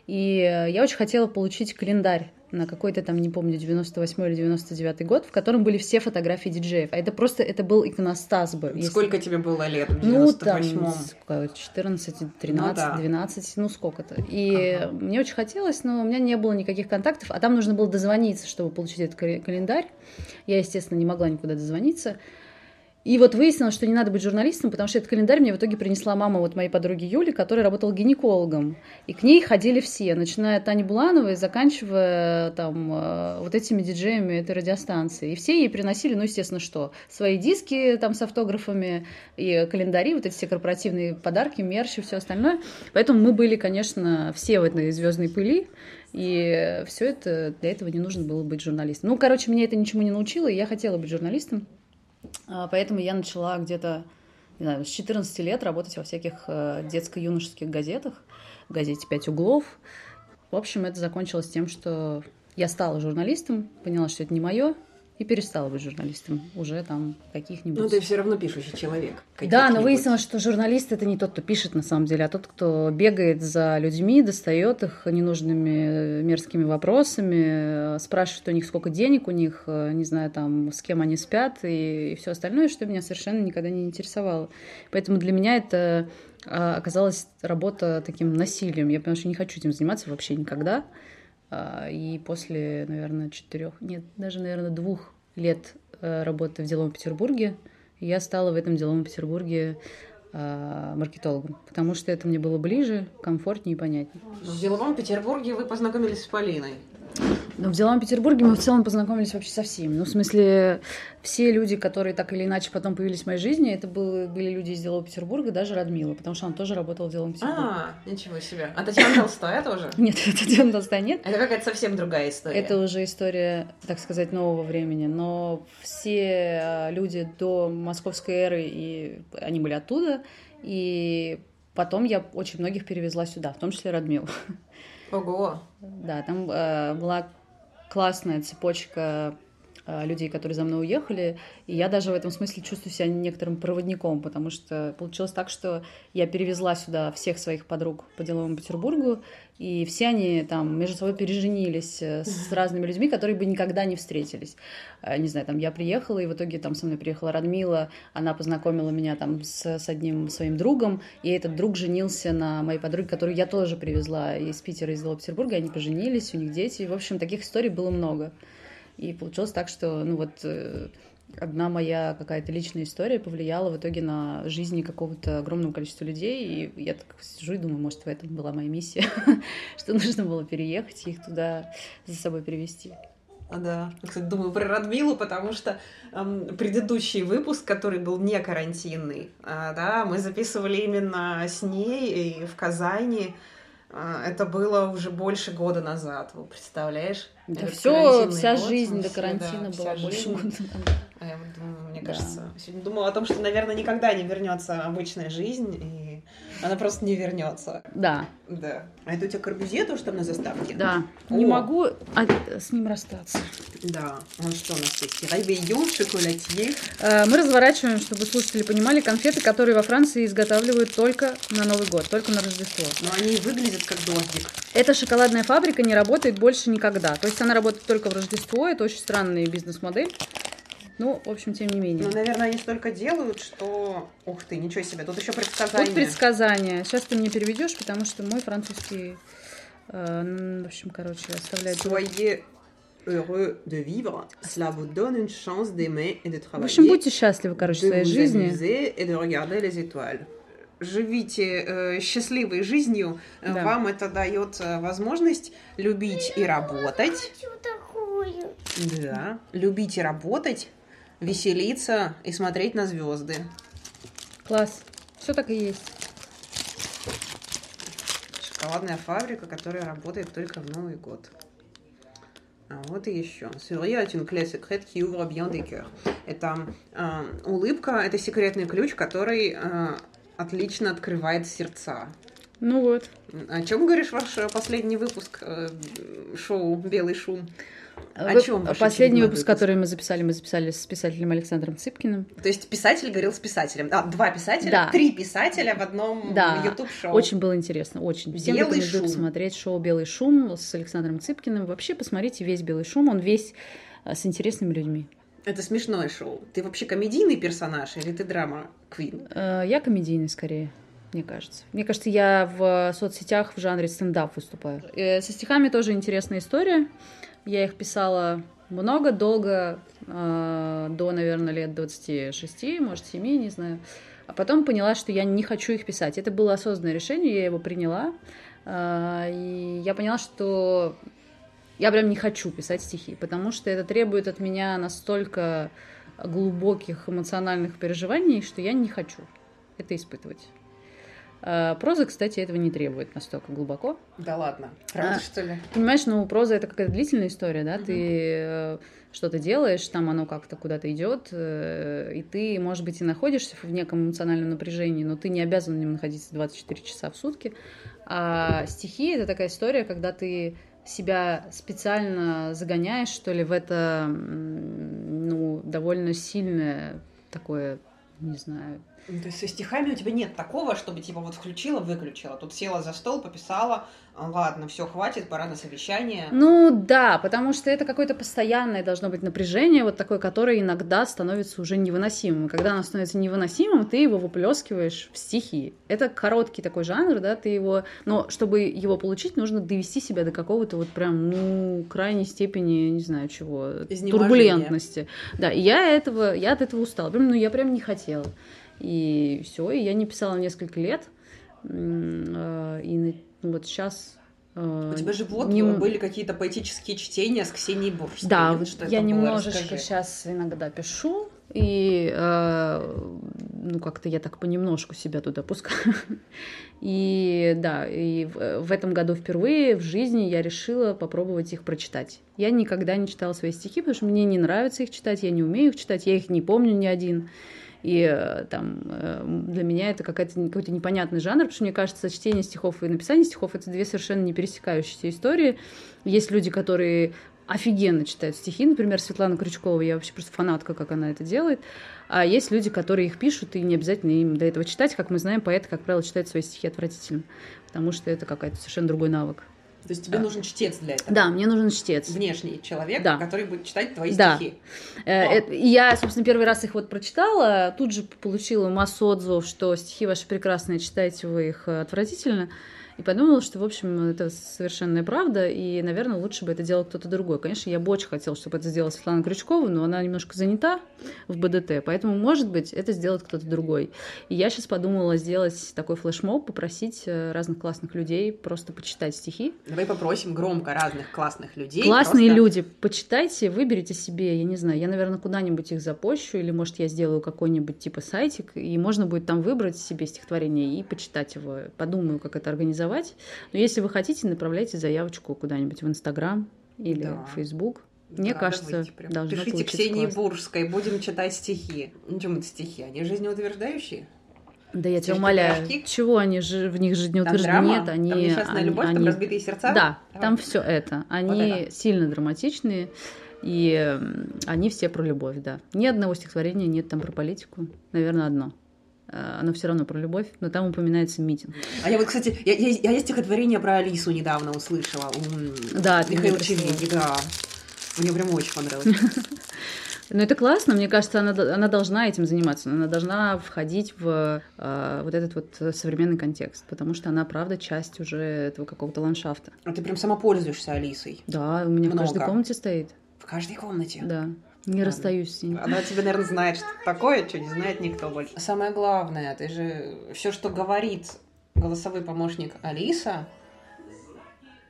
И я очень хотела получить календарь на какой-то там, не помню, 98 или 99 год, в котором были все фотографии диджеев. А это просто, это был иконостас бы. Сколько если... тебе было лет в 98 Ну, там, 14, 13, ну, да. 12, ну, сколько-то. И ага. мне очень хотелось, но у меня не было никаких контактов, а там нужно было дозвониться, чтобы получить этот календарь. Я, естественно, не могла никуда дозвониться. И вот выяснилось, что не надо быть журналистом, потому что этот календарь мне в итоге принесла мама вот моей подруги Юли, которая работала гинекологом. И к ней ходили все, начиная от Тани Булановой, заканчивая там э, вот этими диджеями этой радиостанции. И все ей приносили, ну, естественно, что? Свои диски там с автографами и календари, вот эти все корпоративные подарки, мерч и все остальное. Поэтому мы были, конечно, все в этой звездной пыли. И все это, для этого не нужно было быть журналистом. Ну, короче, меня это ничему не научило, и я хотела быть журналистом. А, поэтому я начала где-то не знаю, с 14 лет работать во всяких э, детско-юношеских газетах, в газете «Пять углов». В общем, это закончилось тем, что я стала журналистом, поняла, что это не мое, и перестала быть журналистом уже там каких-нибудь... Ну, ты все равно пишущий человек. Да, но выяснилось, что журналист это не тот, кто пишет на самом деле, а тот, кто бегает за людьми, достает их ненужными э, мерзкими вопросами, э, спрашивает у них, сколько денег у них, э, не знаю, там, с кем они спят и, и все остальное, что меня совершенно никогда не интересовало. Поэтому для меня это оказалась работа таким насилием. Я потому что не хочу этим заниматься вообще никогда. А, и после, наверное, четырех, нет, даже, наверное, двух лет э, работы в деловом Петербурге, я стала в этом деловом Петербурге а, маркетологом, потому что это мне было ближе, комфортнее и понятнее. В деловом Петербурге вы познакомились с Полиной? Но в деловом Петербурге мы в целом познакомились вообще со всеми. Ну, в смысле, все люди, которые так или иначе потом появились в моей жизни, это были, были люди из делового Петербурга, даже Радмила, потому что она тоже работала в деловом Петербурге. А, ничего себе. А Татьяна Толстая тоже? Нет, Татьяна Толстая нет. Это какая-то совсем другая история. Это уже история, так сказать, нового времени. Но все а, люди до московской эры, и они были оттуда, и потом я очень многих перевезла сюда, в том числе Радмилу. Ого! Да, там э, была классная цепочка людей, которые за мной уехали, и я даже в этом смысле чувствую себя некоторым проводником, потому что получилось так, что я перевезла сюда всех своих подруг по деловому Петербургу, и все они там между собой переженились э, с разными людьми, которые бы никогда не встретились. Э, не знаю, там я приехала, и в итоге там со мной приехала Радмила, она познакомила меня там с, с одним своим другом, и этот друг женился на моей подруге, которую я тоже привезла из Питера, из Петербурга, они поженились, у них дети, в общем, таких историй было много. И получилось так, что, ну вот, э, одна моя какая-то личная история повлияла в итоге на жизни какого-то огромного количества людей. И я так сижу и думаю, может, в этом была моя миссия, что нужно было переехать и их туда за собой привести. А, да. Кстати, думаю про Радмилу, потому что эм, предыдущий выпуск, который был не карантинный, э, да, мы записывали именно с ней и в Казани. Э, это было уже больше года назад, вы представляешь? Да все, вся год, жизнь до карантина да, была больше жизнь. года назад. А я вот думаю, мне да. кажется, сегодня думала о том, что, наверное, никогда не вернется обычная жизнь, и она просто не вернется. Да. Да. А это у тебя Корбюзье тоже там на заставке? Да. О. Не могу с ним расстаться. Да. Ну что у нас есть? Райвейон, шоколадье. Э, мы разворачиваем, чтобы слушатели понимали, конфеты, которые во Франции изготавливают только на Новый год, только на Рождество. Но они выглядят как дождик. Эта шоколадная фабрика не работает больше никогда. То есть она работает только в Рождество. Это очень странная бизнес-модель. Ну, в общем, тем не менее. Ну, наверное, они столько делают, что... Ух ты, ничего себе, тут еще предсказания. Тут предсказания. Сейчас ты мне переведешь, потому что мой французский, э, в общем, короче, оставляет... Soyez heureux de vivre, cela vous donne une chance d'aimer et de travailler. В общем, будьте счастливы, короче, в своей жизни. et de regarder les étoiles. живите э, счастливой жизнью. Э, Да. Вам это дает э, возможность любить и работать. Что такое? Да. Любить и работать, веселиться и смотреть на звезды. Класс. Все так и есть. Шоколадная фабрика, которая работает только в Новый год. А вот и еще. Это э, улыбка, это секретный ключ, который э, отлично открывает сердца. Ну вот. О чем говоришь ваш э, последний выпуск э, шоу «Белый шум»? О чем Последний выпуск, выпуск? который мы записали, мы записали с писателем Александром Цыпкиным. То есть писатель говорил с писателем. А, два писателя, Да. три писателя в одном Да, YouTube-шоу. Очень было интересно, очень. Всем «Белый рекомендую шум». посмотреть шоу «Белый шум» с Александром Цыпкиным. Вообще посмотрите весь «Белый шум», он весь э, с интересными людьми. Это смешное шоу. Ты вообще комедийный персонаж или ты драма квин? Э, Я комедийный скорее, мне кажется. Мне кажется, я в соцсетях в жанре стендап выступаю. Э, Со стихами тоже интересная история. Я их писала много, долго, э, до, наверное, лет 26, может, 7, не знаю. А потом поняла, что я не хочу их писать. Это было осознанное решение, я его приняла. Э, И я поняла, что я прям не хочу писать стихи, потому что это требует от меня настолько глубоких эмоциональных переживаний, что я не хочу это испытывать. А, Проза, кстати, этого не требует настолько глубоко. Да ладно. Правда, А. что ли? Понимаешь, ну, проза это какая-то длительная история, да? Мгм. Ты э, что-то делаешь, там оно как-то куда-то идет, э, и ты, может быть, и находишься в неком эмоциональном напряжении, но ты не обязан в нем находиться 24 часа в сутки. А стихи это такая история, когда ты себя специально загоняешь, что ли, в это, ну, довольно сильное такое, не знаю, Ну, То есть со стихами у тебя нет такого, чтобы типа вот включила, выключила. Тут села за стол, пописала, а, ладно, все, хватит, пора на совещание. Ну да, потому что это какое-то постоянное должно быть напряжение, вот такое, которое иногда становится уже невыносимым. И когда оно становится невыносимым, ты его выплескиваешь в стихи. Это короткий такой жанр, да, ты его... Но чтобы его получить, нужно довести себя до какого-то вот прям, ну, крайней степени, не знаю чего, турбулентности. Да, и я этого, я от этого устала. Прям, ну, я прям не хотела. И все, и я не писала несколько лет. Э, И ну, вот сейчас... У тебя же вот не- были какие-то поэтические чтения с Ксенией Буржской. Да, Вот что я было, немножечко расскажи. сейчас иногда пишу, и э, ну как-то я так понемножку себя туда пускаю. И да, и в, в этом году впервые в жизни я решила попробовать их прочитать. Я никогда не читала свои стихи, потому что мне не нравится их читать, я не умею их читать, я их не помню ни один. И э, там э, для меня это какой-то непонятный жанр, потому что мне кажется, чтение стихов и написание стихов это две совершенно не пересекающиеся истории. Есть люди, которые офигенно читают стихи, например, Светлана Крючкова, я вообще просто фанатка, как она это делает. А есть люди, которые их пишут, и не обязательно им для этого читать. Как мы знаем, поэты, как правило, читают свои стихи отвратительно, потому что это какой-то совершенно другой навык. То есть тебе Да. нужен чтец для этого. Да, мне нужен чтец. Внешний человек, Да. который будет читать твои Да. стихи. Э, О. это- и я, собственно, первый раз их вот прочитала, тут же получила массу отзывов, что стихи ваши прекрасные, читаете вы их э, отвратительно. И подумала, что, в общем, это совершенная правда, и, наверное, лучше бы это делал кто-то другой. Конечно, я бы очень хотела, чтобы это сделала Светлана Крючкова, но она немножко занята в БДТ, поэтому, может быть, это сделает кто-то другой. И я сейчас подумала сделать такой флешмоб, попросить э, разных классных людей просто почитать стихи, Давай попросим громко разных классных людей. Классные просто- люди, почитайте, выберите себе, я не знаю, я, наверное, куда-нибудь их запощу, или, может, я сделаю какой-нибудь типа сайтик, и можно будет там выбрать себе стихотворение и почитать его. Подумаю, как это организовать. Но если вы хотите, направляйте заявочку куда-нибудь в Инстаграм или Да. в Фейсбук. Мне Да, кажется, прям. Пишите Ксении классно. Буржской, будем читать стихи. Ну, чем это стихи? Они жизнеутверждающие? Да я тебя умоляю, пирожки? чего они же в них Там жизнеутверждены? драма? Нет, они... Там несчастная они- любовь, там они- разбитые сердца? Да, Давай. там все это. Они это. сильно драматичные, и они все про любовь, да. Ни одного стихотворения нет там про политику. Наверное, одно. Э, Оно все равно про любовь, но там упоминается митинг. А я вот, кстати, я, я, я стихотворение про Алису недавно услышала. у Да, Михаила. Чевини, да. Мне прям очень понравилось. Но это классно, мне кажется, она, она должна этим заниматься, она должна входить в э, вот этот вот современный контекст, потому что она, правда, часть уже этого какого-то ландшафта. А ты прям сама пользуешься Алисой. Да, у меня в каждой Много. комнате стоит, В каждой комнате. да. Не расстаюсь с ним. Она тебе, наверное, знает, что это такое, что не знает никто больше. Самое главное, ты же все, что говорит голосовой помощник Алиса,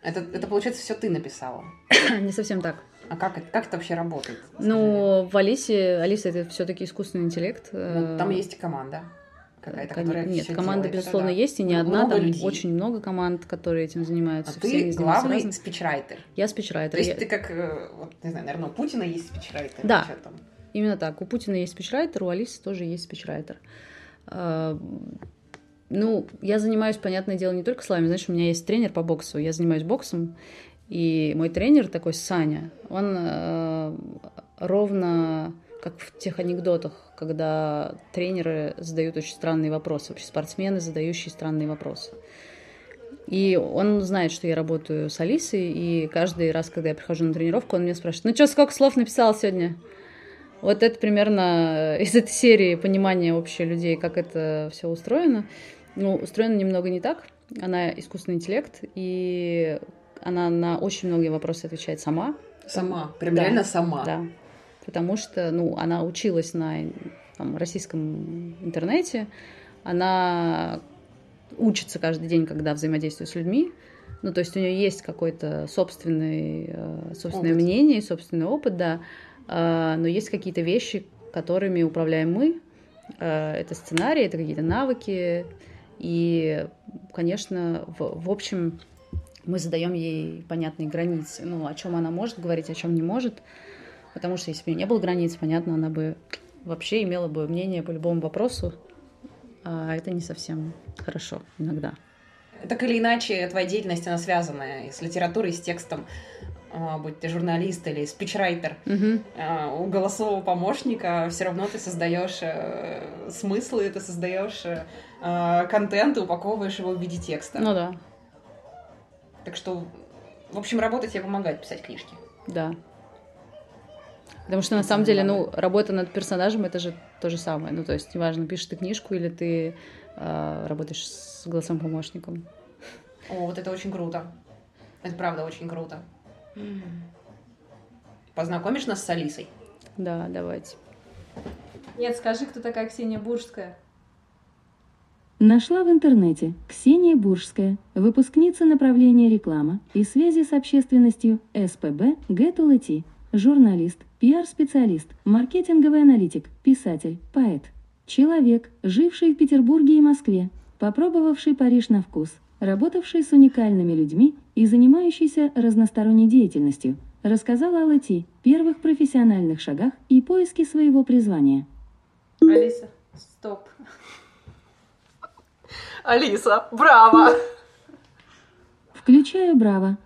это, это получается, все ты написала. Не совсем так. А как, это- как это вообще работает? Ну, в Алисе, Алиса это все-таки искусственный интеллект. Ну, там Э, есть команда кон- которая Нет, команда, делает, это безусловно, да. есть, и не одна, там людей. очень много команд, которые этим А занимаются. все ты главный разным. спичрайтер. Я спичрайтер. То есть Я- ты как, э, вот, не знаю, наверное, у Путина есть спичрайтер. Да. там. Именно так. У Путина есть спичрайтер, у Алисы тоже есть спичрайтер. А, Ну, я занимаюсь, понятное дело, не только словами. Знаешь, у меня есть тренер по боксу. Я занимаюсь боксом. И мой тренер такой, Саня, он э, ровно как в тех анекдотах, когда тренеры задают очень странные вопросы, вообще спортсмены, задающие странные вопросы. И он знает, что я работаю с Алисой, и каждый раз, когда я прихожу на тренировку, он меня спрашивает, ну что, сколько слов написал сегодня? Вот это примерно из этой серии понимания вообще людей, как это все устроено. Ну, устроено немного не так. Она искусственный интеллект, и она на очень многие вопросы отвечает сама. Сама, прям Да. реально сама. Да. Потому что, ну, она училась на там, российском интернете, она учится каждый день, когда взаимодействует с людьми. Ну, то есть у нее есть какой-то собственный, э, собственное Опыт. мнение, собственный опыт, да. А, но есть какие-то вещи, которыми управляем мы. А, это сценарии, это какие-то навыки. И, конечно, в, в общем, мы задаем ей понятные границы. Ну, о чем она может говорить, о чем не может. Потому что если бы у нее не было границ, понятно, она бы вообще имела бы мнение по любому вопросу. А это не совсем хорошо иногда. Так или иначе, твоя деятельность, она связана и с литературой, и с текстом. А, Будь ты журналист или спичрайтер, а, у голосового помощника все равно ты создаешь э, смыслы, ты создаешь э, э, контент и упаковываешь его в виде текста. Ну да, Так что, в общем, работа тебе помогает писать книжки. да. Потому что на самом деле, ну, работа над персонажем это же то же самое. Ну, то есть, неважно, пишешь ты книжку или ты а, работаешь с голосовым помощником. О, вот это очень круто. Это правда очень круто. Познакомишь нас с Алисой? Да, давайте. Нет, скажи, кто такая Ксения Буржская? Нашла в интернете Ксения Буржская, выпускница направления реклама и связи с общественностью СПБ ГЭТУЛТ, журналист, пиар-специалист, маркетинговый аналитик, писатель, поэт. Человек, живший в Петербурге и Москве, попробовавший Париж на вкус, работавший с уникальными людьми и занимающийся разносторонней деятельностью, рассказала о ЛТ, первых профессиональных шагах и поиске своего призвания. Алиса, стоп. Алиса, браво! Включаю «Браво»,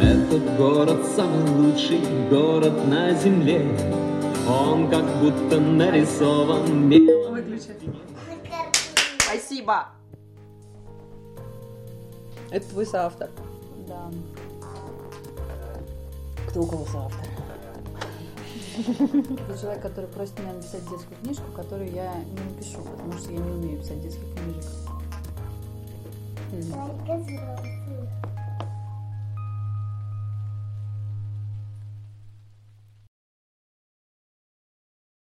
Этот город самый лучший город на земле. Он как будто нарисован мелом. Спасибо! Это твой соавтор. Да. Кто у кого соавтор? Это человек, который просит меня написать детскую книжку, которую я не напишу, потому что я не умею писать детских книжек. М.